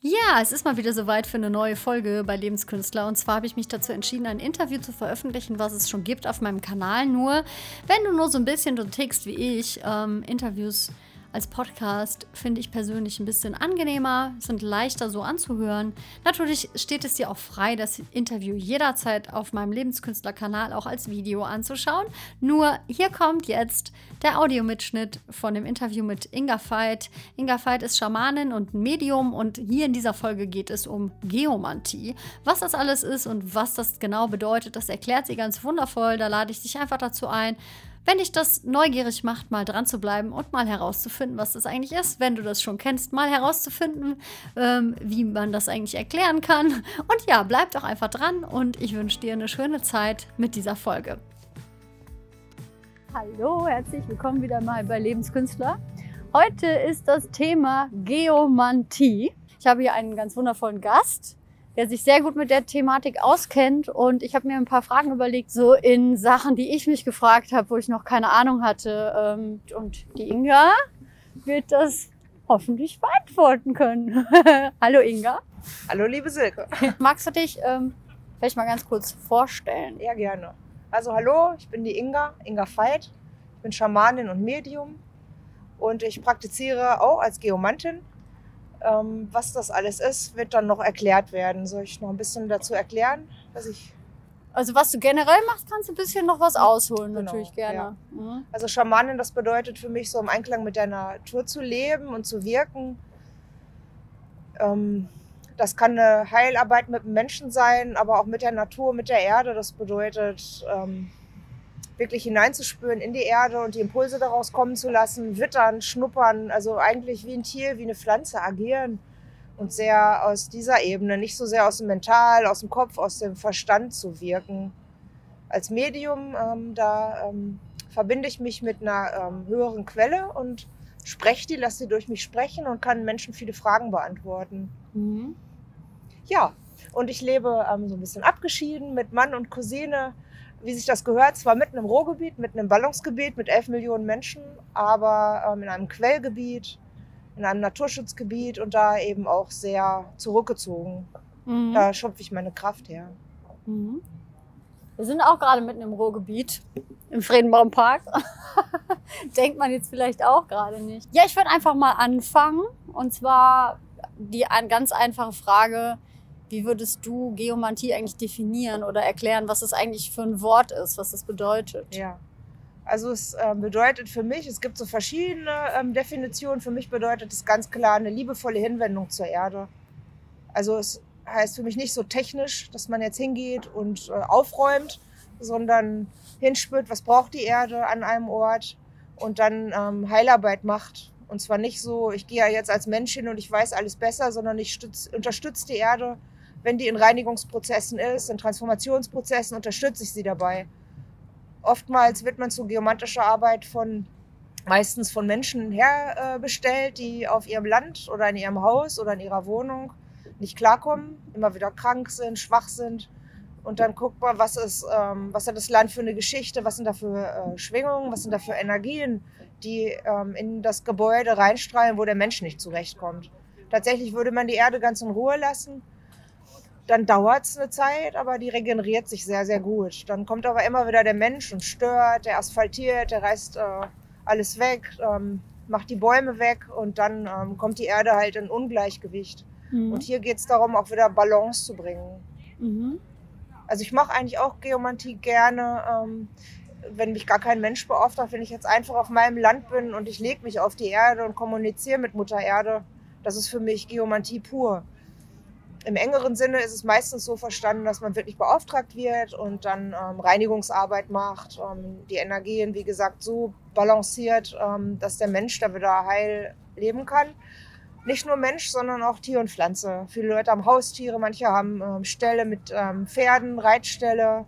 Ja, es ist mal wieder soweit für eine neue Folge bei Lebenskünstler. Und zwar habe ich mich dazu entschieden, ein Interview zu veröffentlichen, was es schon gibt auf meinem Kanal. Nur, wenn du nur so ein bisschen so tickst wie ich, ähm, Interviews als Podcast finde ich persönlich ein bisschen angenehmer, sind leichter so anzuhören. Natürlich steht es dir auch frei, das Interview jederzeit auf meinem Lebenskünstlerkanal auch als Video anzuschauen. Nur hier kommt jetzt der Audiomitschnitt von dem Interview mit Inga Veit. Inga Veit ist Schamanin und Medium und hier in dieser Folge geht es um Geomantie. Was das alles ist und was das genau bedeutet, das erklärt sie ganz wundervoll. Da lade ich dich einfach dazu ein, wenn dich das neugierig macht, mal dran zu bleiben und mal herauszufinden, was das eigentlich ist, wenn du das schon kennst, mal herauszufinden, ähm, wie man das eigentlich erklären kann. Und ja, bleib doch einfach dran und ich wünsche dir eine schöne Zeit mit dieser Folge. Hallo, herzlich willkommen wieder mal bei Lebenskünstler. Heute ist das Thema Geomantie. Ich habe hier einen ganz wundervollen Gast, der sich sehr gut mit der Thematik auskennt. Und ich habe mir ein paar Fragen überlegt, so in Sachen, die ich mich gefragt habe, wo ich noch keine Ahnung hatte. Ähm, und die Inga wird das hoffentlich beantworten können. Hallo Inga. Hallo liebe Silke. Magst du dich ähm, vielleicht mal ganz kurz vorstellen? Ja, gerne. Also hallo, ich bin die Inga, Inga Veit. Ich bin Schamanin und Medium und ich praktiziere auch als Geomantin ähm, was das alles ist, wird dann noch erklärt werden. Soll ich noch ein bisschen dazu erklären? Was ich also was du generell machst, kannst du ein bisschen noch was ausholen, genau, natürlich gerne. Ja. Mhm. Also Schamanin, das bedeutet für mich so im Einklang mit der Natur zu leben und zu wirken. Ähm, das kann eine Heilarbeit mit dem Menschen sein, aber auch mit der Natur, mit der Erde. Das bedeutet ähm, wirklich hineinzuspüren in die Erde und die Impulse daraus kommen zu lassen, wittern, schnuppern, also eigentlich wie ein Tier, wie eine Pflanze agieren und sehr aus dieser Ebene, nicht so sehr aus dem Mental, aus dem Kopf, aus dem Verstand zu wirken. Als Medium, ähm, da ähm, verbinde ich mich mit einer ähm, höheren Quelle und spreche die, lasse sie durch mich sprechen und kann Menschen viele Fragen beantworten. Mhm. Ja, und ich lebe ähm, so ein bisschen abgeschieden mit Mann und Cousine wie sich das gehört, zwar mitten im Ruhrgebiet, mitten im Ballungsgebiet mit 11 Millionen Menschen, aber ähm, in einem Quellgebiet, in einem Naturschutzgebiet und da eben auch sehr zurückgezogen. Mhm. Da schöpfe ich meine Kraft her. Mhm. Wir sind auch gerade mitten im Ruhrgebiet, im Friedenbaumpark. Denkt man jetzt vielleicht auch gerade nicht. Ja, ich würde einfach mal anfangen. Und zwar die ganz einfache Frage, wie würdest du Geomantie eigentlich definieren oder erklären, was es eigentlich für ein Wort ist, was es bedeutet? Ja. Also es äh, bedeutet für mich, es gibt so verschiedene ähm, Definitionen. Für mich bedeutet es ganz klar eine liebevolle Hinwendung zur Erde. Also es heißt für mich nicht so technisch, dass man jetzt hingeht und äh, aufräumt, sondern hinspürt, was braucht die Erde an einem Ort und dann ähm, Heilarbeit macht. Und zwar nicht so, ich gehe ja jetzt als Mensch hin und ich weiß alles besser, sondern ich unterstütze die Erde wenn die in Reinigungsprozessen ist, in Transformationsprozessen, unterstütze ich sie dabei. Oftmals wird man zu geomantischer Arbeit von meistens von Menschen herbestellt, die auf ihrem Land oder in ihrem Haus oder in ihrer Wohnung nicht klarkommen, immer wieder krank sind, schwach sind. Und dann guckt man, was, ist, ähm, was hat das Land für eine Geschichte, was sind da für äh, Schwingungen, was sind da für Energien, die ähm, in das Gebäude reinstrahlen, wo der Mensch nicht zurechtkommt. Tatsächlich würde man die Erde ganz in Ruhe lassen dann dauert es eine Zeit, aber die regeneriert sich sehr, sehr gut. Dann kommt aber immer wieder der Mensch und stört, der asphaltiert, der reißt äh, alles weg, ähm, macht die Bäume weg und dann ähm, kommt die Erde halt in Ungleichgewicht. Mhm. Und hier geht es darum, auch wieder Balance zu bringen. Mhm. Also ich mache eigentlich auch Geomantie gerne, ähm, wenn mich gar kein Mensch beauftragt, wenn ich jetzt einfach auf meinem Land bin und ich lege mich auf die Erde und kommuniziere mit Mutter Erde. Das ist für mich Geomantie pur. Im engeren Sinne ist es meistens so verstanden, dass man wirklich beauftragt wird und dann ähm, Reinigungsarbeit macht, ähm, die Energien, wie gesagt, so balanciert, ähm, dass der Mensch da wieder heil leben kann. Nicht nur Mensch, sondern auch Tier und Pflanze. Viele Leute haben Haustiere, manche haben ähm, Ställe mit ähm, Pferden, Reitställe.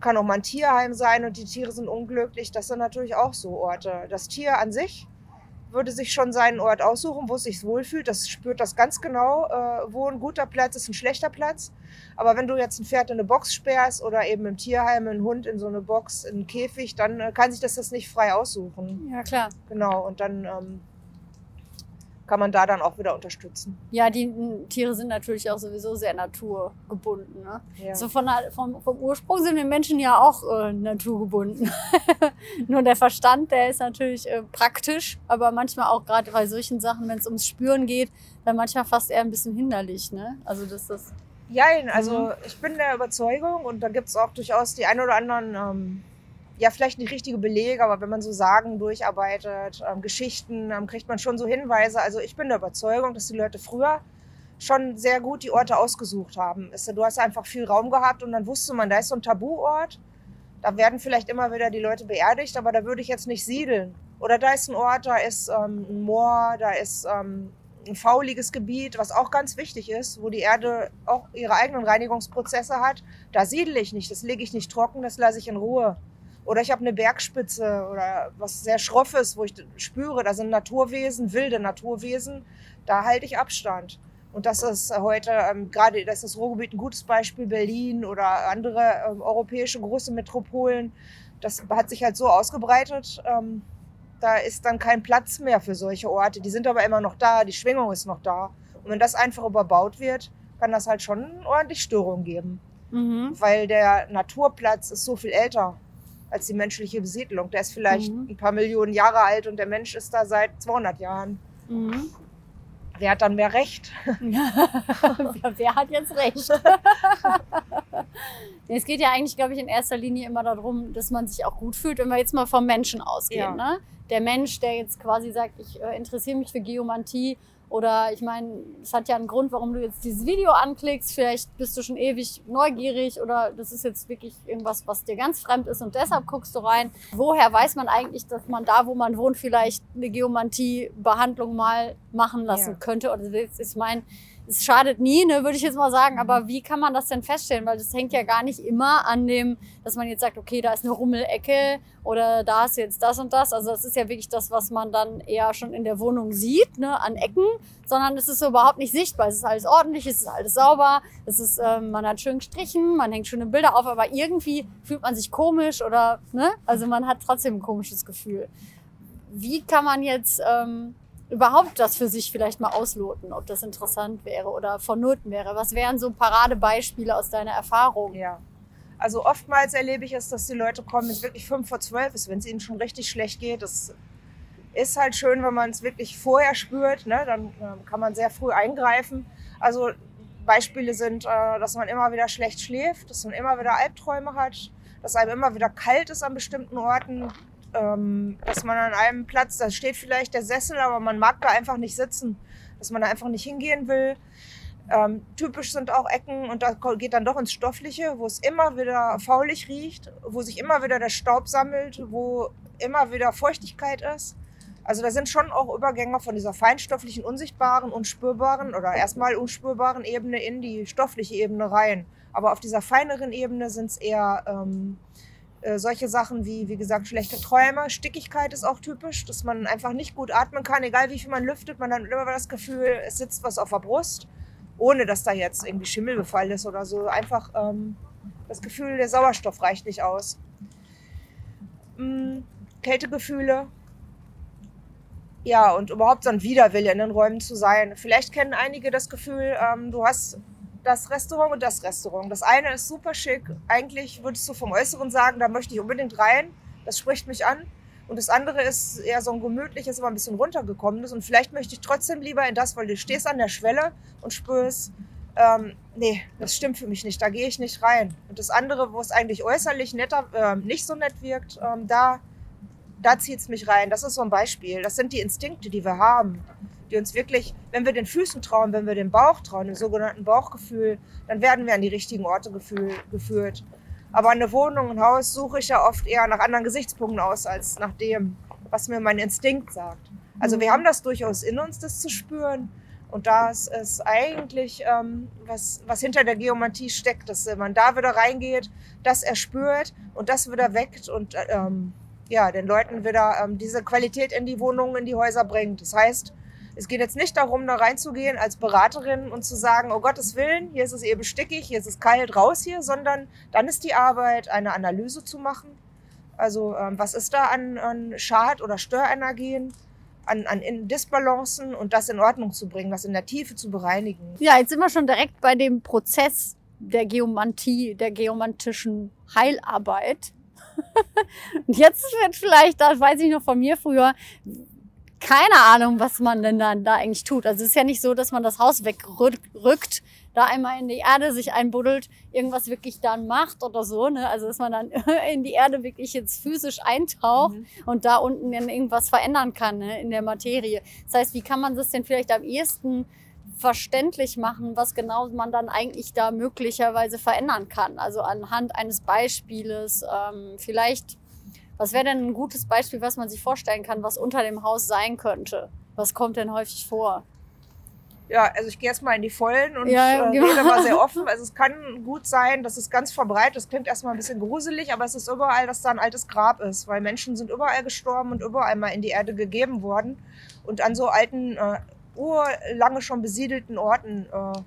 Kann auch mal ein Tierheim sein und die Tiere sind unglücklich. Das sind natürlich auch so Orte. Das Tier an sich würde sich schon seinen Ort aussuchen, wo es sich wohlfühlt. Das spürt das ganz genau, äh, wo ein guter Platz ist, ein schlechter Platz. Aber wenn du jetzt ein Pferd in eine Box sperrst oder eben im Tierheim einen Hund in so eine Box, in einen Käfig, dann äh, kann sich das das nicht frei aussuchen. Ja, klar. Genau, und dann ähm, kann man da dann auch wieder unterstützen. Ja, die Tiere sind natürlich auch sowieso sehr naturgebunden. Ne? Ja. So von, vom, vom Ursprung sind wir Menschen ja auch äh, naturgebunden. Nur der Verstand, der ist natürlich äh, praktisch, aber manchmal auch gerade bei solchen Sachen, wenn es ums Spüren geht, dann manchmal fast eher ein bisschen hinderlich. Ne? Also das ist Jein, also Mhm. ich bin der Überzeugung und da gibt es auch durchaus die ein oder anderen, ähm, ja, vielleicht nicht richtige Belege, aber wenn man so Sagen durcharbeitet, ähm, Geschichten, ähm, kriegt man schon so Hinweise. Also ich bin der Überzeugung, dass die Leute früher schon sehr gut die Orte ausgesucht haben. Du hast einfach viel Raum gehabt und dann wusste man, da ist so ein Tabuort. Da werden vielleicht immer wieder die Leute beerdigt, aber da würde ich jetzt nicht siedeln. Oder da ist ein Ort, da ist ähm, ein Moor, da ist ähm, ein fauliges Gebiet, was auch ganz wichtig ist, wo die Erde auch ihre eigenen Reinigungsprozesse hat. Da siedle ich nicht, das lege ich nicht trocken, das lasse ich in Ruhe. Oder ich habe eine Bergspitze oder was sehr Schroffes, wo ich spüre, da sind Naturwesen, wilde Naturwesen, da halte ich Abstand. Und das ist heute, ähm, gerade das ist das Ruhrgebiet ein gutes Beispiel, Berlin oder andere ähm, europäische große Metropolen. Das hat sich halt so ausgebreitet, ähm, da ist dann kein Platz mehr für solche Orte. Die sind aber immer noch da, die Schwingung ist noch da. Und wenn das einfach überbaut wird, kann das halt schon ordentlich Störungen geben. mhm. Weil der Naturplatz ist so viel älter als die menschliche Besiedlung. Der ist vielleicht Mhm. ein paar Millionen Jahre alt und der Mensch ist da seit 200 Jahren. Mhm. Wer hat dann mehr Recht? ja, wer hat jetzt recht? Es geht ja eigentlich, glaube ich, in erster Linie immer darum, dass man sich auch gut fühlt, wenn wir jetzt mal vom Menschen ausgehen. Ja. Ne? Der Mensch, der jetzt quasi sagt, ich äh, interessiere mich für Geomantie oder ich meine, es hat ja einen Grund, warum du jetzt dieses Video anklickst. Vielleicht bist du schon ewig neugierig oder das ist jetzt wirklich irgendwas, was dir ganz fremd ist und deshalb guckst du rein. Woher weiß man eigentlich, dass man da, wo man wohnt, vielleicht eine Geomantie-Behandlung mal machen lassen Ja. könnte? Oder ich meine, es schadet nie, ne, würde ich jetzt mal sagen. Aber wie kann man das denn feststellen? Weil das hängt ja gar nicht immer an dem, dass man jetzt sagt, okay, da ist eine Rummelecke oder da ist jetzt das und das. Also das ist ja wirklich das, was man dann eher schon in der Wohnung sieht, ne, an Ecken, sondern es ist so überhaupt nicht sichtbar. Es ist alles ordentlich, es ist alles sauber, es ist, ähm, man hat schön gestrichen, man hängt schöne Bilder auf, aber irgendwie fühlt man sich komisch oder, ne, also man hat trotzdem ein komisches Gefühl. Wie kann man jetzt ähm, überhaupt das für sich vielleicht mal ausloten, ob das interessant wäre oder vonnöten wäre? Was wären so Paradebeispiele aus deiner Erfahrung? Ja. Also oftmals erlebe ich es, dass die Leute kommen, wenn es wirklich fünf vor zwölf ist, wenn es ihnen schon richtig schlecht geht. Das ist halt schön, wenn man es wirklich vorher spürt. Ne? Dann ähm, kann man sehr früh eingreifen. Also Beispiele sind, äh, dass man immer wieder schlecht schläft, dass man immer wieder Albträume hat, dass einem immer wieder kalt ist an bestimmten Orten, ähm, dass man an einem Platz, da steht vielleicht der Sessel, aber man mag da einfach nicht sitzen, dass man da einfach nicht hingehen will. Ähm, typisch sind auch Ecken und da geht dann doch ins Stoffliche, wo es immer wieder faulig riecht, wo sich immer wieder der Staub sammelt, wo immer wieder Feuchtigkeit ist. Also da sind schon auch Übergänge von dieser feinstofflichen, unsichtbaren, unspürbaren oder erstmal unspürbaren Ebene in die stoffliche Ebene rein. Aber auf dieser feineren Ebene sind es eher ähm, äh, solche Sachen wie, wie gesagt, schlechte Träume. Stickigkeit ist auch typisch, dass man einfach nicht gut atmen kann. Egal wie viel man lüftet, man hat immer das Gefühl, es sitzt was auf der Brust, ohne dass da jetzt irgendwie Schimmelbefall ist oder so. Einfach ähm, das Gefühl, der Sauerstoff reicht nicht aus. Mm, Kältegefühle. Ja, und überhaupt so ein Widerwille in den Räumen zu sein. Vielleicht kennen einige das Gefühl, ähm, du hast das Restaurant und das Restaurant. Das eine ist super schick. Eigentlich würdest du vom Äußeren sagen, da möchte ich unbedingt rein. Das spricht mich an. Und das andere ist eher so ein gemütliches, aber ein bisschen runtergekommenes. Und vielleicht möchte ich trotzdem lieber in das, weil du stehst an der Schwelle und spürst, ähm, nee, das stimmt für mich nicht, da gehe ich nicht rein. Und das andere, wo es eigentlich äußerlich netter, ähm, nicht so nett wirkt, ähm, da, da zieht es mich rein. Das ist so ein Beispiel. Das sind die Instinkte, die wir haben, die uns wirklich, wenn wir den Füßen trauen, wenn wir dem Bauch trauen, dem sogenannten Bauchgefühl, dann werden wir an die richtigen Orte geführt. Aber eine Wohnung, ein Haus suche ich ja oft eher nach anderen Gesichtspunkten aus, als nach dem, was mir mein Instinkt sagt. Also wir haben das durchaus in uns, das zu spüren. Und das ist eigentlich, ähm, was, was hinter der Geomantie steckt, dass man da wieder reingeht, das erspürt und das wieder weckt und ähm, ja, den Leuten wieder ähm, diese Qualität in die Wohnungen, in die Häuser bringt. Das heißt, es geht jetzt nicht darum, da reinzugehen als Beraterin und zu sagen, oh Gottes Willen, hier ist es eben stickig, hier ist es kalt, raus hier, sondern dann ist die Arbeit, eine Analyse zu machen. Also ähm, was ist da an, an Schad- oder Störenergien? an, an Disbalancen und das in Ordnung zu bringen, das in der Tiefe zu bereinigen. Ja, jetzt sind wir schon direkt bei dem Prozess der Geomantie, der geomantischen Heilarbeit. und jetzt wird vielleicht, das weiß ich noch von mir früher, keine Ahnung, was man denn dann da eigentlich tut. Also es ist ja nicht so, dass man das Haus wegrückt, da einmal in die Erde sich einbuddelt, irgendwas wirklich dann macht oder so. Ne? Also dass man dann in die Erde wirklich jetzt physisch eintaucht mhm. und da unten dann irgendwas verändern kann ne? in der Materie. Das heißt, wie kann man das denn vielleicht am ehesten verständlich machen, was genau man dann eigentlich da möglicherweise verändern kann? Also anhand eines Beispieles, ähm, vielleicht was wäre denn ein gutes Beispiel, was man sich vorstellen kann, was unter dem Haus sein könnte? Was kommt denn häufig vor? Ja, also ich gehe erstmal in die Vollen und ja, äh, genau. rede mal sehr offen. Also es kann gut sein, dass es ganz verbreitet, das klingt erstmal ein bisschen gruselig, aber es ist überall, dass da ein altes Grab ist, weil Menschen sind überall gestorben und überall mal in die Erde gegeben worden. Und an so alten, äh, urlange schon besiedelten Orten äh,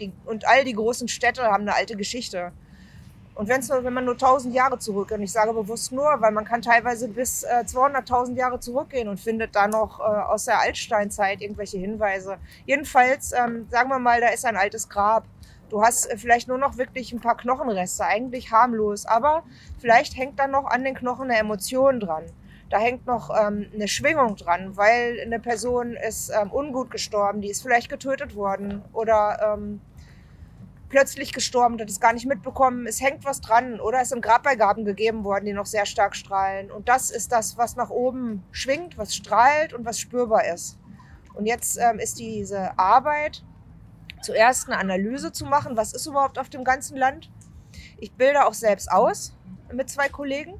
die, und all die großen Städte haben eine alte Geschichte. Und wenn's nur, wenn man nur 1000 Jahre zurückgeht, und ich sage bewusst nur, weil man kann teilweise bis äh, 200.000 Jahre zurückgehen und findet da noch äh, aus der Altsteinzeit irgendwelche Hinweise. Jedenfalls, ähm, sagen wir mal, da ist ein altes Grab. Du hast äh, vielleicht nur noch wirklich ein paar Knochenreste, eigentlich harmlos, aber vielleicht hängt da noch an den Knochen eine Emotion dran. Da hängt noch ähm, eine Schwingung dran, weil eine Person ist ähm, ungut gestorben, die ist vielleicht getötet worden oder ähm, plötzlich gestorben, hat es gar nicht mitbekommen, es hängt was dran oder es sind Grabbeigaben gegeben worden, die noch sehr stark strahlen. Und das ist das, was nach oben schwingt, was strahlt und was spürbar ist. Und jetzt ähm, ist diese Arbeit, zuerst eine Analyse zu machen, was ist überhaupt auf dem ganzen Land. Ich bilde auch selbst aus mit zwei Kollegen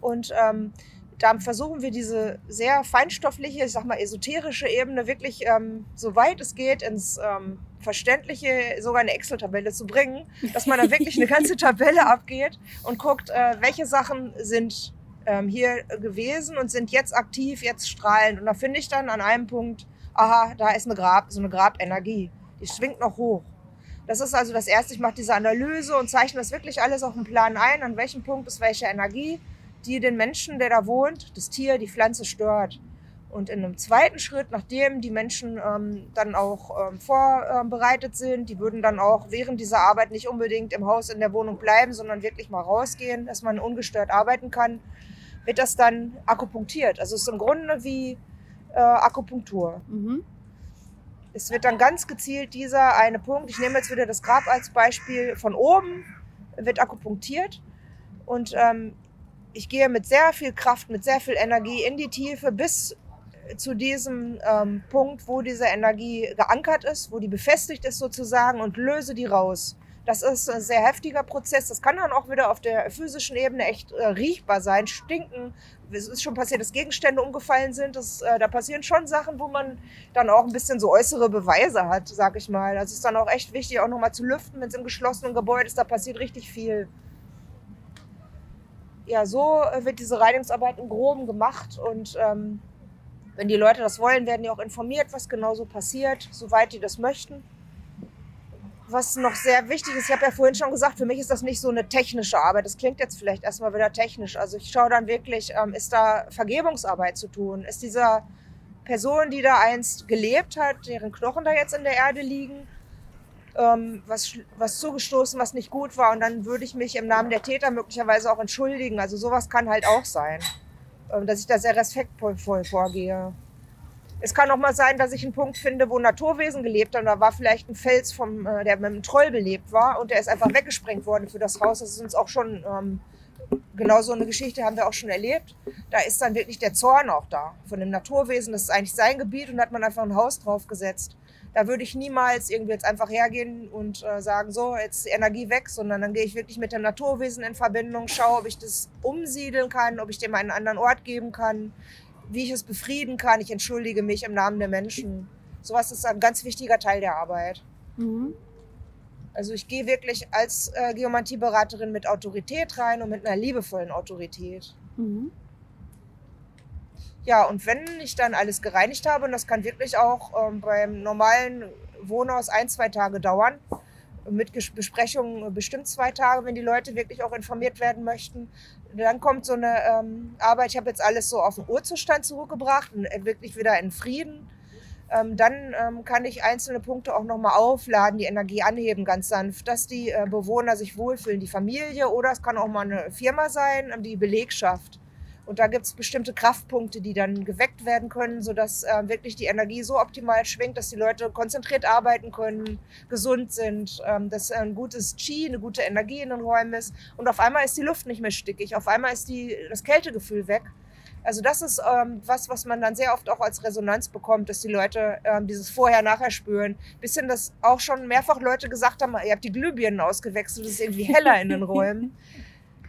und ähm, da versuchen wir diese sehr feinstoffliche, ich sag mal esoterische Ebene wirklich ähm, so weit es geht ins ähm, verständliche, sogar eine Excel-Tabelle zu bringen, dass man da wirklich eine ganze Tabelle abgeht und guckt, äh, welche Sachen sind ähm, hier gewesen und sind jetzt aktiv, jetzt strahlend. Und da finde ich dann an einem Punkt, aha, da ist eine Grab, so eine Grabenergie, die schwingt noch hoch. Das ist also das Erste, ich mache diese Analyse und zeichne das wirklich alles auf dem Plan ein, an welchem Punkt ist welche Energie, die den Menschen, der da wohnt, das Tier, die Pflanze stört. Und in einem zweiten Schritt, nachdem die Menschen ähm, dann auch ähm, vorbereitet sind, die würden dann auch während dieser Arbeit nicht unbedingt im Haus in der Wohnung bleiben, sondern wirklich mal rausgehen, dass man ungestört arbeiten kann, wird das dann akupunktiert. Also es ist im Grunde wie äh, Akupunktur. Mhm. Es wird dann ganz gezielt dieser eine Punkt, ich nehme jetzt wieder das Grab als Beispiel, von oben wird akupunktiert und ähm, ich gehe mit sehr viel Kraft, mit sehr viel Energie in die Tiefe bis zu diesem ähm, Punkt, wo diese Energie geankert ist, wo die befestigt ist sozusagen und löse die raus. Das ist ein sehr heftiger Prozess. Das kann dann auch wieder auf der physischen Ebene echt äh, riechbar sein, stinken. Es ist schon passiert, dass Gegenstände umgefallen sind. Das, äh, da passieren schon Sachen, wo man dann auch ein bisschen so äußere Beweise hat, sag ich mal. Das ist dann auch echt wichtig, auch nochmal zu lüften, wenn es im geschlossenen Gebäude ist. Da passiert richtig viel. Ja, so äh, wird diese Reinigungsarbeit im Groben gemacht und ähm, wenn die Leute das wollen, werden die auch informiert, was genau so passiert, soweit die das möchten. Was noch sehr wichtig ist, ich habe ja vorhin schon gesagt, für mich ist das nicht so eine technische Arbeit. Das klingt jetzt vielleicht erstmal wieder technisch. Also ich schaue dann wirklich, ähm, ist da Vergebungsarbeit zu tun? Ist dieser Person, die da einst gelebt hat, deren Knochen da jetzt in der Erde liegen, ähm, was, was zugestoßen, was nicht gut war. Und dann würde ich mich im Namen der Täter möglicherweise auch entschuldigen. Also sowas kann halt auch sein. Ähm, dass ich da sehr respektvoll vorgehe. Es kann auch mal sein, dass ich einen Punkt finde, wo Naturwesen gelebt haben. Da war vielleicht ein Fels, vom, äh, der mit einem Troll belebt war und der ist einfach weggesprengt worden für das Haus. Das ist uns auch schon, ähm, genau so eine Geschichte haben wir auch schon erlebt. Da ist dann wirklich der Zorn auch da von dem Naturwesen. Das ist eigentlich sein Gebiet und da hat man einfach ein Haus draufgesetzt da würde ich niemals irgendwie jetzt einfach hergehen und äh, sagen, so, jetzt die Energie weg, sondern dann gehe ich wirklich mit dem Naturwesen in Verbindung, schaue, ob ich das umsiedeln kann, ob ich dem einen anderen Ort geben kann, wie ich es befrieden kann. Ich entschuldige mich im Namen der Menschen. Sowas ist ein ganz wichtiger Teil der Arbeit. Mhm. Also ich gehe wirklich als äh, Geomantieberaterin mit Autorität rein und mit einer liebevollen Autorität. Mhm. Ja, und wenn ich dann alles gereinigt habe, und das kann wirklich auch ähm, beim normalen Wohnhaus ein, zwei Tage dauern, mit Besprechungen bestimmt zwei Tage, wenn die Leute wirklich auch informiert werden möchten, dann kommt so eine ähm, Arbeit, ich habe jetzt alles so auf den Urzustand zurückgebracht und äh, wirklich wieder in Frieden. Ähm, dann ähm, kann ich einzelne Punkte auch nochmal aufladen, die Energie anheben, ganz sanft, dass die äh, Bewohner sich wohlfühlen, die Familie oder es kann auch mal eine Firma sein, ähm, die Belegschaft. Und da gibt es bestimmte Kraftpunkte, die dann geweckt werden können, sodass äh, wirklich die Energie so optimal schwingt, dass die Leute konzentriert arbeiten können, gesund sind, ähm, dass ein gutes Qi, eine gute Energie in den Räumen ist. Und auf einmal ist die Luft nicht mehr stickig, auf einmal ist die, das Kältegefühl weg. Also das ist ähm, was, was man dann sehr oft auch als Resonanz bekommt, dass die Leute ähm, dieses Vorher-Nachher spüren. Bisschen, dass auch schon mehrfach Leute gesagt haben, ihr habt die Glühbirnen ausgewechselt, es ist irgendwie heller in den Räumen.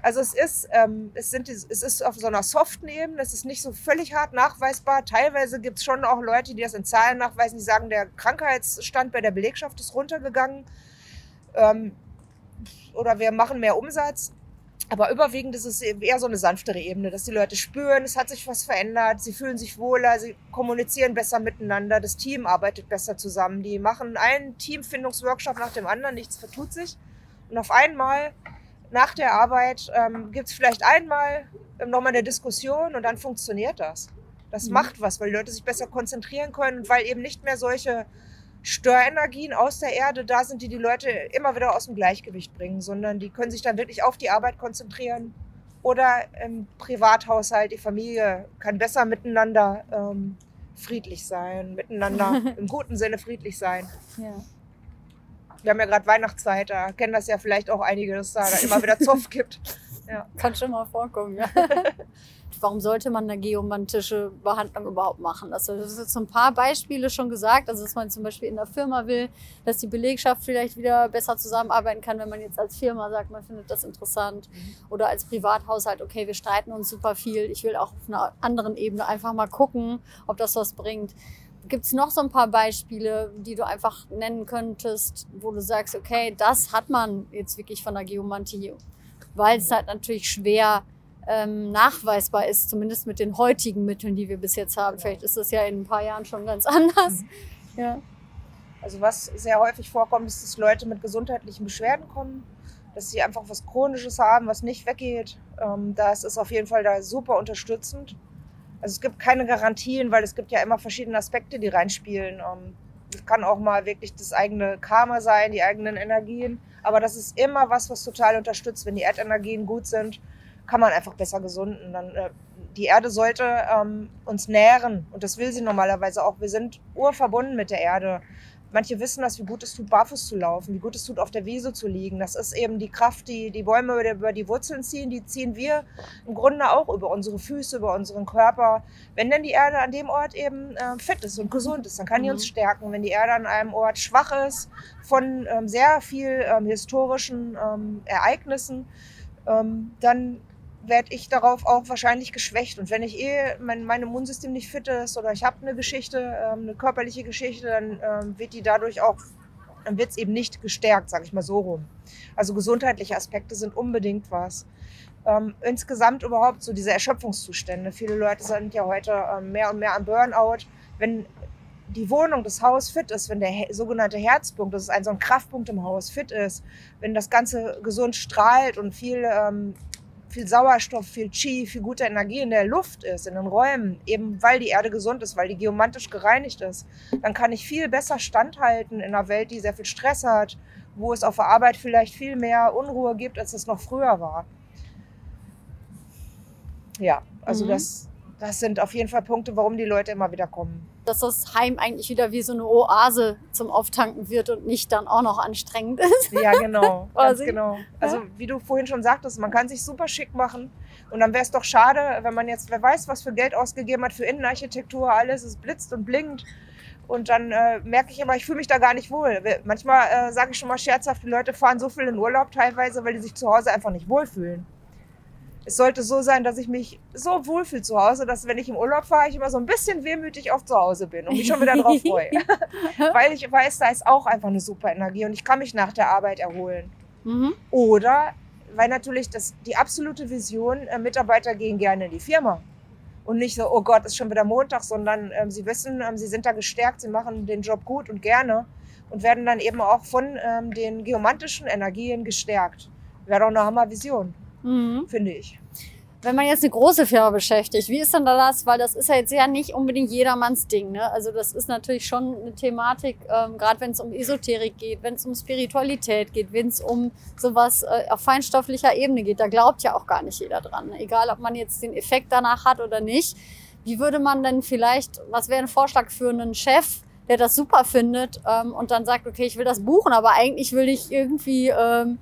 Also es ist, ähm, es, sind, es ist auf so einer soften Ebene, es ist nicht so völlig hart nachweisbar. Teilweise gibt es schon auch Leute, die das in Zahlen nachweisen, die sagen, der Krankheitsstand bei der Belegschaft ist runtergegangen ähm, oder wir machen mehr Umsatz. Aber überwiegend ist es eher so eine sanftere Ebene, dass die Leute spüren, es hat sich was verändert, sie fühlen sich wohler, sie kommunizieren besser miteinander, das Team arbeitet besser zusammen. Die machen einen Teamfindungsworkshop nach dem anderen, nichts vertut sich. Und auf einmal nach der Arbeit ähm, gibt es vielleicht einmal ähm, nochmal eine Diskussion und dann funktioniert das. Das mhm. macht was, weil die Leute sich besser konzentrieren können und weil eben nicht mehr solche Störenergien aus der Erde da sind, die die Leute immer wieder aus dem Gleichgewicht bringen, sondern die können sich dann wirklich auf die Arbeit konzentrieren oder im Privathaushalt, die Familie kann besser miteinander ähm, friedlich sein, miteinander im guten Sinne friedlich sein. Ja wir haben ja gerade Weihnachtszeit, da kennen das ja vielleicht auch einige, dass da, da immer wieder Zoff gibt. Ja. Kann schon mal vorkommen, ja. Warum sollte man eine geomantische Behandlung überhaupt machen? Also, das ist jetzt so ein paar Beispiele schon gesagt. Also, dass man zum Beispiel in der Firma will, dass die Belegschaft vielleicht wieder besser zusammenarbeiten kann, wenn man jetzt als Firma sagt, man findet das interessant. Mhm. Oder als Privathaushalt, okay, wir streiten uns super viel. Ich will auch auf einer anderen Ebene einfach mal gucken, ob das was bringt. Gibt es noch so ein paar Beispiele, die du einfach nennen könntest, wo du sagst, okay, das hat man jetzt wirklich von der Geomantie, weil es halt natürlich schwer ähm, nachweisbar ist, zumindest mit den heutigen Mitteln, die wir bis jetzt haben. Vielleicht ist das ja in ein paar Jahren schon ganz anders. Mhm. Ja. Also was sehr häufig vorkommt, ist, dass Leute mit gesundheitlichen Beschwerden kommen, dass sie einfach was Chronisches haben, was nicht weggeht. Ähm, das ist auf jeden Fall da super unterstützend. Also es gibt keine Garantien, weil es gibt ja immer verschiedene Aspekte, die reinspielen. Ähm, es kann auch mal wirklich das eigene Karma sein, die eigenen Energien. Aber das ist immer was, was total unterstützt. Wenn die Erdenergien gut sind, kann man einfach besser gesunden. Dann, äh, die Erde sollte ähm, uns nähren und das will sie normalerweise auch. Wir sind urverbunden mit der Erde. Manche wissen das, wie gut es tut, barfuß zu laufen, wie gut es tut, auf der Wiese zu liegen. Das ist eben die Kraft, die die Bäume über die Wurzeln ziehen. Die ziehen wir im Grunde auch über unsere Füße, über unseren Körper. Wenn denn die Erde an dem Ort eben äh, fit ist und gesund ist, dann kann die uns mhm. stärken. Wenn die Erde an einem Ort schwach ist, von ähm, sehr viel ähm, historischen ähm, Ereignissen, ähm, dann werde ich darauf auch wahrscheinlich geschwächt. Und wenn ich eh mein, mein Immunsystem nicht fit ist oder ich habe eine Geschichte, ähm, eine körperliche Geschichte, dann ähm, wird die dadurch auch, dann wird es eben nicht gestärkt, sage ich mal so rum. Also gesundheitliche Aspekte sind unbedingt was. Ähm, insgesamt überhaupt so diese Erschöpfungszustände. Viele Leute sind ja heute ähm, mehr und mehr am Burnout. Wenn die Wohnung, das Haus fit ist, wenn der sogenannte Herzpunkt, das ist ein so ein Kraftpunkt im Haus, fit ist, wenn das Ganze gesund strahlt und viel ähm, viel Sauerstoff, viel Chi, viel gute Energie in der Luft ist, in den Räumen, eben weil die Erde gesund ist, weil die geomantisch gereinigt ist, dann kann ich viel besser standhalten in einer Welt, die sehr viel Stress hat, wo es auf der Arbeit vielleicht viel mehr Unruhe gibt, als es noch früher war. Ja, also mhm. das, das sind auf jeden Fall Punkte, warum die Leute immer wieder kommen dass das Heim eigentlich wieder wie so eine Oase zum Auftanken wird und nicht dann auch noch anstrengend ist. Ja, genau. ganz genau. Also wie du vorhin schon sagtest, man kann sich super schick machen. Und dann wäre es doch schade, wenn man jetzt, wer weiß, was für Geld ausgegeben hat für Innenarchitektur, alles, es blitzt und blinkt. Und dann äh, merke ich immer, ich fühle mich da gar nicht wohl. Manchmal äh, sage ich schon mal scherzhaft, die Leute fahren so viel in Urlaub teilweise, weil die sich zu Hause einfach nicht wohlfühlen es sollte so sein, dass ich mich so wohlfühle zu Hause, dass wenn ich im Urlaub fahre, ich immer so ein bisschen wehmütig auf zu Hause bin und mich schon wieder drauf freue. Weil ich weiß, da ist auch einfach eine super Energie und ich kann mich nach der Arbeit erholen. Mhm. Oder weil natürlich das, die absolute Vision, äh, Mitarbeiter gehen gerne in die Firma. Und nicht so, oh Gott, ist schon wieder Montag, sondern ähm, sie wissen, ähm, sie sind da gestärkt, sie machen den Job gut und gerne und werden dann eben auch von ähm, den geomantischen Energien gestärkt. Wäre doch eine Hammer Vision mhm. finde ich. wenn man jetzt eine große Firma beschäftigt, wie ist denn da das? Weil das ist ja jetzt ja nicht unbedingt jedermanns Ding. Ne? Also das ist natürlich schon eine Thematik, ähm, gerade wenn es um Esoterik geht, wenn es um Spiritualität geht, wenn es um sowas äh, auf feinstofflicher Ebene geht. Da glaubt ja auch gar nicht jeder dran. Ne? Egal, ob man jetzt den Effekt danach hat oder nicht. Wie würde man denn vielleicht, was wäre ein Vorschlag für einen Chef, der das super findet ähm, und dann sagt, okay, ich will das buchen, aber eigentlich will ich irgendwie... Ähm,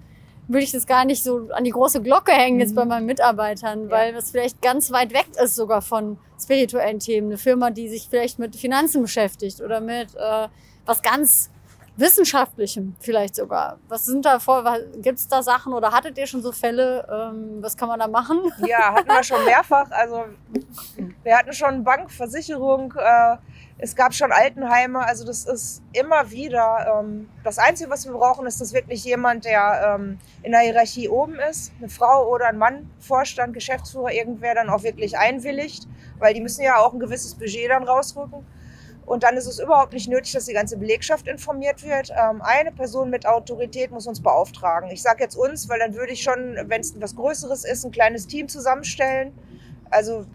will ich das gar nicht so an die große Glocke hängen jetzt bei mhm. meinen Mitarbeitern, ja. weil das vielleicht ganz weit weg ist sogar von spirituellen Themen. Eine Firma, die sich vielleicht mit Finanzen beschäftigt oder mit äh, was ganz Wissenschaftlichem vielleicht sogar. Was sind da vor, gibt es da Sachen oder hattet ihr schon so Fälle? Ähm, was kann man da machen? Ja, hatten wir schon mehrfach. Also wir hatten schon Bank, Versicherung, äh, es gab schon Altenheime, also das ist immer wieder. Ähm, das Einzige, was wir brauchen, ist, dass wirklich jemand, der ähm, in der Hierarchie oben ist, eine Frau oder ein Mann, Vorstand, Geschäftsführer, irgendwer dann auch wirklich einwilligt, weil die müssen ja auch ein gewisses Budget dann rausrücken. Und dann ist es überhaupt nicht nötig, dass die ganze Belegschaft informiert wird. Ähm, eine Person mit Autorität muss uns beauftragen. Ich sage jetzt uns, weil dann würde ich schon, wenn es etwas Größeres ist, ein kleines Team zusammenstellen. Also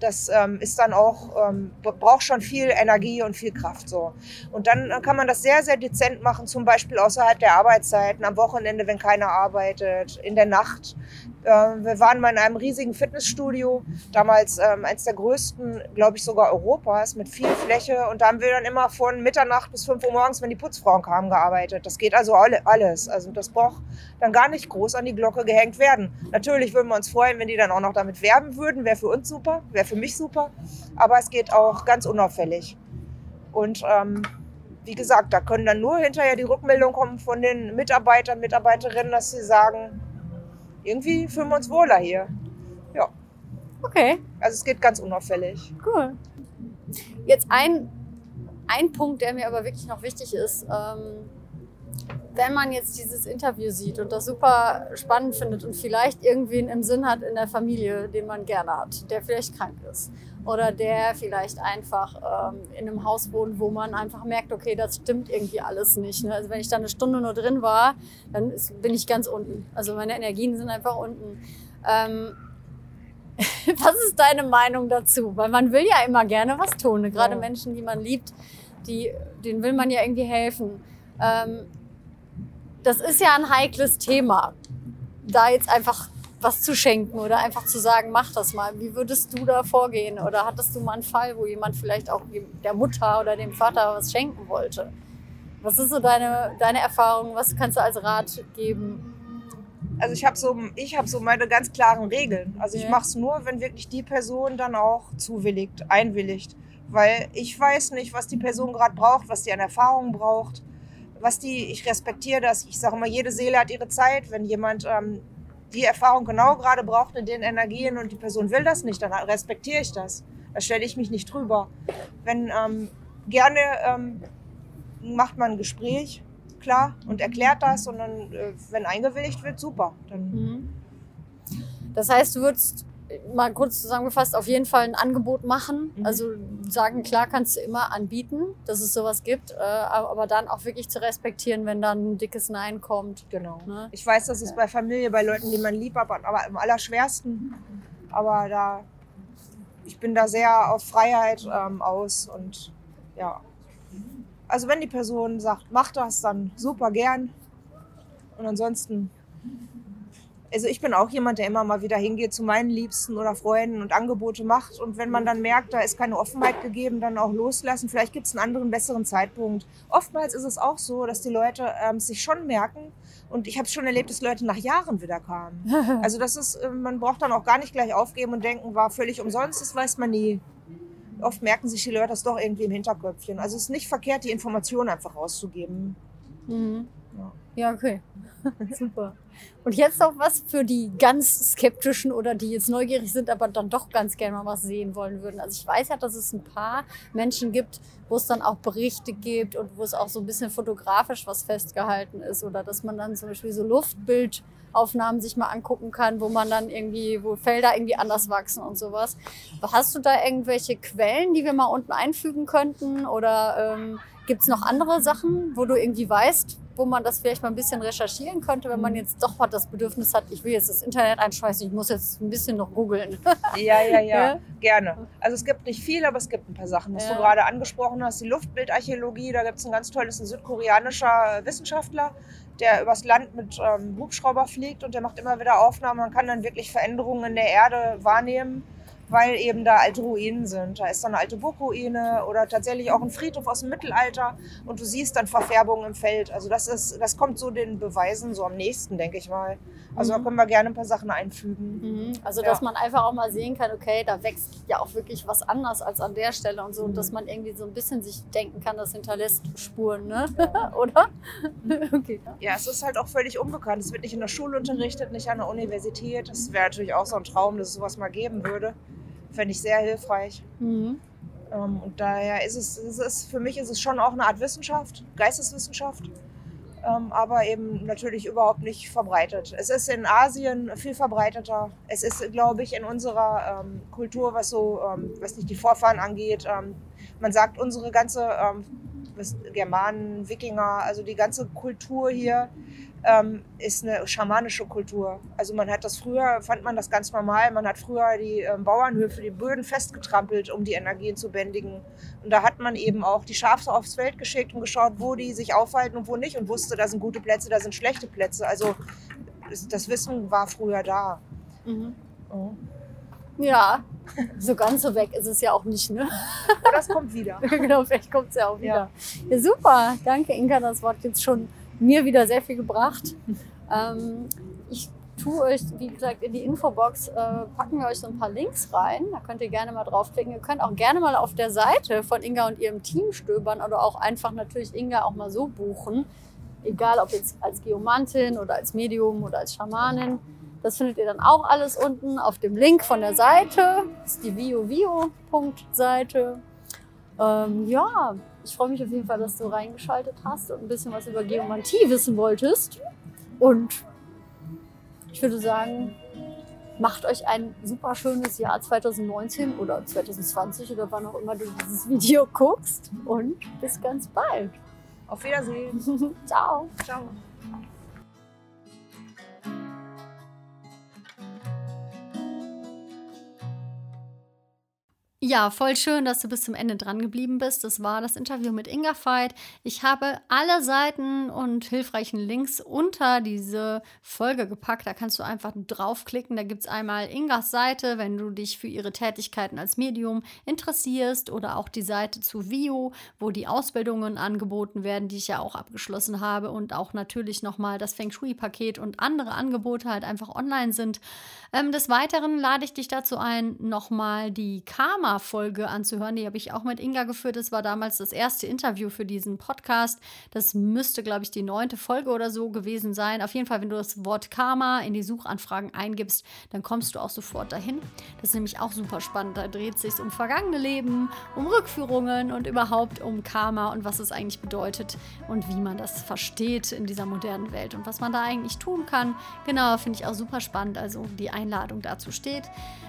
das ähm, ist dann auch, ähm, braucht schon viel Energie und viel Kraft so. Und dann äh, kann man das sehr, sehr dezent machen, zum Beispiel außerhalb der Arbeitszeiten, am Wochenende, wenn keiner arbeitet, in der Nacht. Ähm, wir waren mal in einem riesigen Fitnessstudio, damals ähm, eins der größten, glaube ich, sogar Europas, mit viel Fläche. Und da haben wir dann immer von Mitternacht bis 5 Uhr morgens, wenn die Putzfrauen kamen, gearbeitet. Das geht also alle, alles. Also das braucht dann gar nicht groß an die Glocke gehängt werden. Natürlich würden wir uns freuen, wenn die dann auch noch damit werben würden. Wäre für uns super, wäre für mich super. Aber es geht auch ganz unauffällig. Und ähm, wie gesagt, da können dann nur hinterher die Rückmeldungen kommen von den Mitarbeitern, Mitarbeiterinnen, dass sie sagen, irgendwie fühlen wir uns wohler hier. Ja. Okay. Also es geht ganz unauffällig. Cool. Jetzt ein, ein Punkt, der mir aber wirklich noch wichtig ist. Ähm, wenn man jetzt dieses Interview sieht und das super spannend findet und vielleicht irgendwen im Sinn hat in der Familie, den man gerne hat, der vielleicht krank ist oder der vielleicht einfach ähm, in einem Haus wohnt, wo man einfach merkt, okay, das stimmt irgendwie alles nicht. Ne? Also wenn ich da eine Stunde nur drin war, dann ist, bin ich ganz unten. Also meine Energien sind einfach unten. Ähm, was ist deine Meinung dazu? Weil man will ja immer gerne was tun. Ne? Gerade ja. Menschen, die man liebt, die, denen will man ja irgendwie helfen. Ähm, das ist ja ein heikles Thema. Da jetzt einfach was zu schenken oder einfach zu sagen, mach das mal. Wie würdest du da vorgehen? Oder hattest du mal einen Fall, wo jemand vielleicht auch der Mutter oder dem Vater was schenken wollte? Was ist so deine, deine Erfahrung? Was kannst du als Rat geben? Also ich habe so, hab so meine ganz klaren Regeln. Also ich ja. mache es nur, wenn wirklich die Person dann auch zuwilligt, einwilligt. Weil ich weiß nicht, was die Person gerade braucht, was die an Erfahrung braucht. Was die, ich respektiere das. Ich sage immer, jede Seele hat ihre Zeit. Wenn jemand ähm, die Erfahrung genau gerade braucht in den Energien und die Person will das nicht, dann respektiere ich das. Da stelle ich mich nicht drüber. Wenn ähm, gerne ähm, macht man ein Gespräch, klar, und erklärt das und dann, äh, wenn eingewilligt wird, super. Dann mhm. Das heißt, du würdest mal kurz zusammengefasst, auf jeden Fall ein Angebot machen. Mhm. Also sagen, klar kannst du immer anbieten, dass es sowas gibt, äh, aber dann auch wirklich zu respektieren, wenn dann ein dickes Nein kommt. Genau. Ne? Ich weiß, dass es ja. bei Familie, bei Leuten, die man lieb hat, aber am allerschwersten. Aber da, ich bin da sehr auf Freiheit ähm, aus und ja. Also wenn die Person sagt, mach das, dann super gern. Und ansonsten also ich bin auch jemand, der immer mal wieder hingeht zu meinen Liebsten oder Freunden und Angebote macht. Und wenn man dann merkt, da ist keine Offenheit gegeben, dann auch loslassen. Vielleicht gibt es einen anderen, besseren Zeitpunkt. Oftmals ist es auch so, dass die Leute ähm, sich schon merken. Und ich habe es schon erlebt, dass Leute nach Jahren wieder kamen. Also das ist, äh, man braucht dann auch gar nicht gleich aufgeben und denken, war völlig umsonst, das weiß man nie. Oft merken sich die Leute das doch irgendwie im Hinterköpfchen. Also es ist nicht verkehrt, die Informationen einfach rauszugeben. Mhm. Ja. okay. Super. Und jetzt noch was für die ganz skeptischen oder die jetzt neugierig sind, aber dann doch ganz gerne mal was sehen wollen würden. Also ich weiß ja, dass es ein paar Menschen gibt, wo es dann auch Berichte gibt und wo es auch so ein bisschen fotografisch was festgehalten ist oder dass man dann zum Beispiel so Luftbildaufnahmen sich mal angucken kann, wo man dann irgendwie, wo Felder irgendwie anders wachsen und sowas. Hast du da irgendwelche Quellen, die wir mal unten einfügen könnten oder ähm, gibt es noch andere Sachen, wo du irgendwie weißt, wo man das vielleicht mal ein bisschen recherchieren könnte, wenn man Mhm. jetzt doch mal das Bedürfnis hat, ich will jetzt das Internet einschmeißen, ich muss jetzt ein bisschen noch googeln. Ja, ja, ja, Ja? gerne. Also es gibt nicht viel, aber es gibt ein paar Sachen. Was Ja. du gerade angesprochen hast, die Luftbildarchäologie, da gibt es ein ganz tolles, ein südkoreanischer Wissenschaftler, der übers Land mit ähm, Hubschrauber fliegt und der macht immer wieder Aufnahmen. Man kann dann wirklich Veränderungen in der Erde wahrnehmen, weil eben da alte Ruinen sind. Da ist dann eine alte Burgruine oder tatsächlich auch ein Friedhof aus dem Mittelalter und du siehst dann Verfärbungen im Feld. Also das ist, das kommt so den Beweisen so am nächsten, denke ich mal. Also da Mhm. können wir gerne ein paar Sachen einfügen. Mhm. Also, Ja. dass man einfach auch mal sehen kann, okay, da wächst ja auch wirklich was anders als an der Stelle und so. Und Mhm. dass man irgendwie so ein bisschen sich denken kann, das hinterlässt Spuren, ne? Ja. Oder? okay. Ja. Ja, es ist halt auch völlig unbekannt. Es wird nicht in der Schule unterrichtet, nicht an der Universität. Das wäre natürlich auch so ein Traum, dass es sowas mal geben würde. Fände ich sehr hilfreich. Mhm. Ähm, Und daher ist es, es ist, für mich ist es schon auch eine Art Wissenschaft, Geisteswissenschaft, ähm, aber eben natürlich überhaupt nicht verbreitet. Es ist in Asien viel verbreiteter. Es ist, glaube ich, in unserer ähm, Kultur, was so, ähm, was nicht die Vorfahren angeht, ähm, man sagt, unsere ganze ähm, Germanen, Wikinger, also die ganze Kultur hier ähm, ist eine schamanische Kultur. Also man hat das früher, fand man das ganz normal, man hat früher die ähm, Bauernhöfe, die Böden festgetrampelt, um die Energien zu bändigen. Und da hat man eben auch die Schafe aufs Feld geschickt und geschaut, wo die sich aufhalten und wo nicht und wusste, da sind gute Plätze, da sind schlechte Plätze. Also das Wissen war früher da. Mhm. Oh. Ja, so ganz so weg ist es ja auch nicht, ne? Aber das kommt wieder. genau, vielleicht kommt es ja auch Ja. wieder. Ja. super. Danke, Inka. Das Wort jetzt schon mir wieder sehr viel gebracht. Ähm, ich tue euch, wie gesagt, in die Infobox äh, packen wir euch so ein paar Links rein. Da könnt ihr gerne mal draufklicken. Ihr könnt auch gerne mal auf der Seite von Inga und ihrem Team stöbern oder auch einfach natürlich Inga auch mal so buchen. Egal ob jetzt als Geomantin oder als Medium oder als Schamanin. Das findet ihr dann auch alles unten auf dem Link von der Seite. Das ist die viovio.seite. Ähm, ja, ich freue mich auf jeden Fall, dass du reingeschaltet hast und ein bisschen was über Geomantie wissen wolltest. Und ich würde sagen, macht euch ein super schönes Jahr 2019 oder 2020 oder wann auch immer du dieses Video guckst. Und bis ganz bald. Auf Wiedersehen. Ciao. Ciao. Ja, voll schön, dass du bis zum Ende dran geblieben bist. Das war das Interview mit Inga Veit. Ich habe alle Seiten und hilfreichen Links unter diese Folge gepackt. Da kannst du einfach draufklicken. Da gibt es einmal Ingas Seite, wenn du dich für ihre Tätigkeiten als Medium interessierst, oder auch die Seite zu Vio, wo die Ausbildungen angeboten werden, die ich ja auch abgeschlossen habe, und auch natürlich nochmal das Feng Shui-Paket und andere Angebote halt einfach online sind. Ähm, des Weiteren lade ich dich dazu ein, nochmal die Karma-Folge anzuhören. Die habe ich auch mit Inga geführt. Das war damals das erste Interview für diesen Podcast. Das müsste, glaube ich, die neunte Folge oder so gewesen sein. Auf jeden Fall, wenn du das Wort Karma in die Suchanfragen eingibst, dann kommst du auch sofort dahin. Das ist nämlich auch super spannend. Da dreht es sich um vergangene Leben, um Rückführungen und überhaupt um Karma und was es eigentlich bedeutet und wie man das versteht in dieser modernen Welt und was man da eigentlich tun kann. Genau, finde ich auch super spannend. Also die Einladung dazu steht.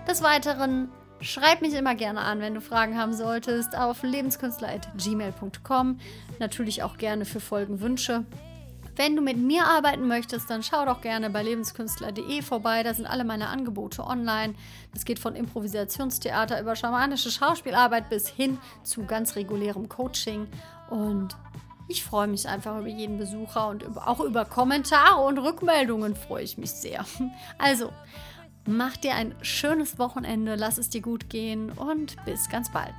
Des Weiteren schreib mich immer gerne an, wenn du Fragen haben solltest, auf lebenskünstler.gmail.com. Natürlich auch gerne für Folgenwünsche. Wenn du mit mir arbeiten möchtest, dann schau doch gerne bei lebenskünstler.de vorbei. Da sind alle meine Angebote online. Das geht von Improvisationstheater über schamanische Schauspielarbeit bis hin zu ganz regulärem Coaching. Und ich freue mich einfach über jeden Besucher und auch über Kommentare und Rückmeldungen freue ich mich sehr. Also, mach dir ein schönes Wochenende, lass es dir gut gehen und bis ganz bald.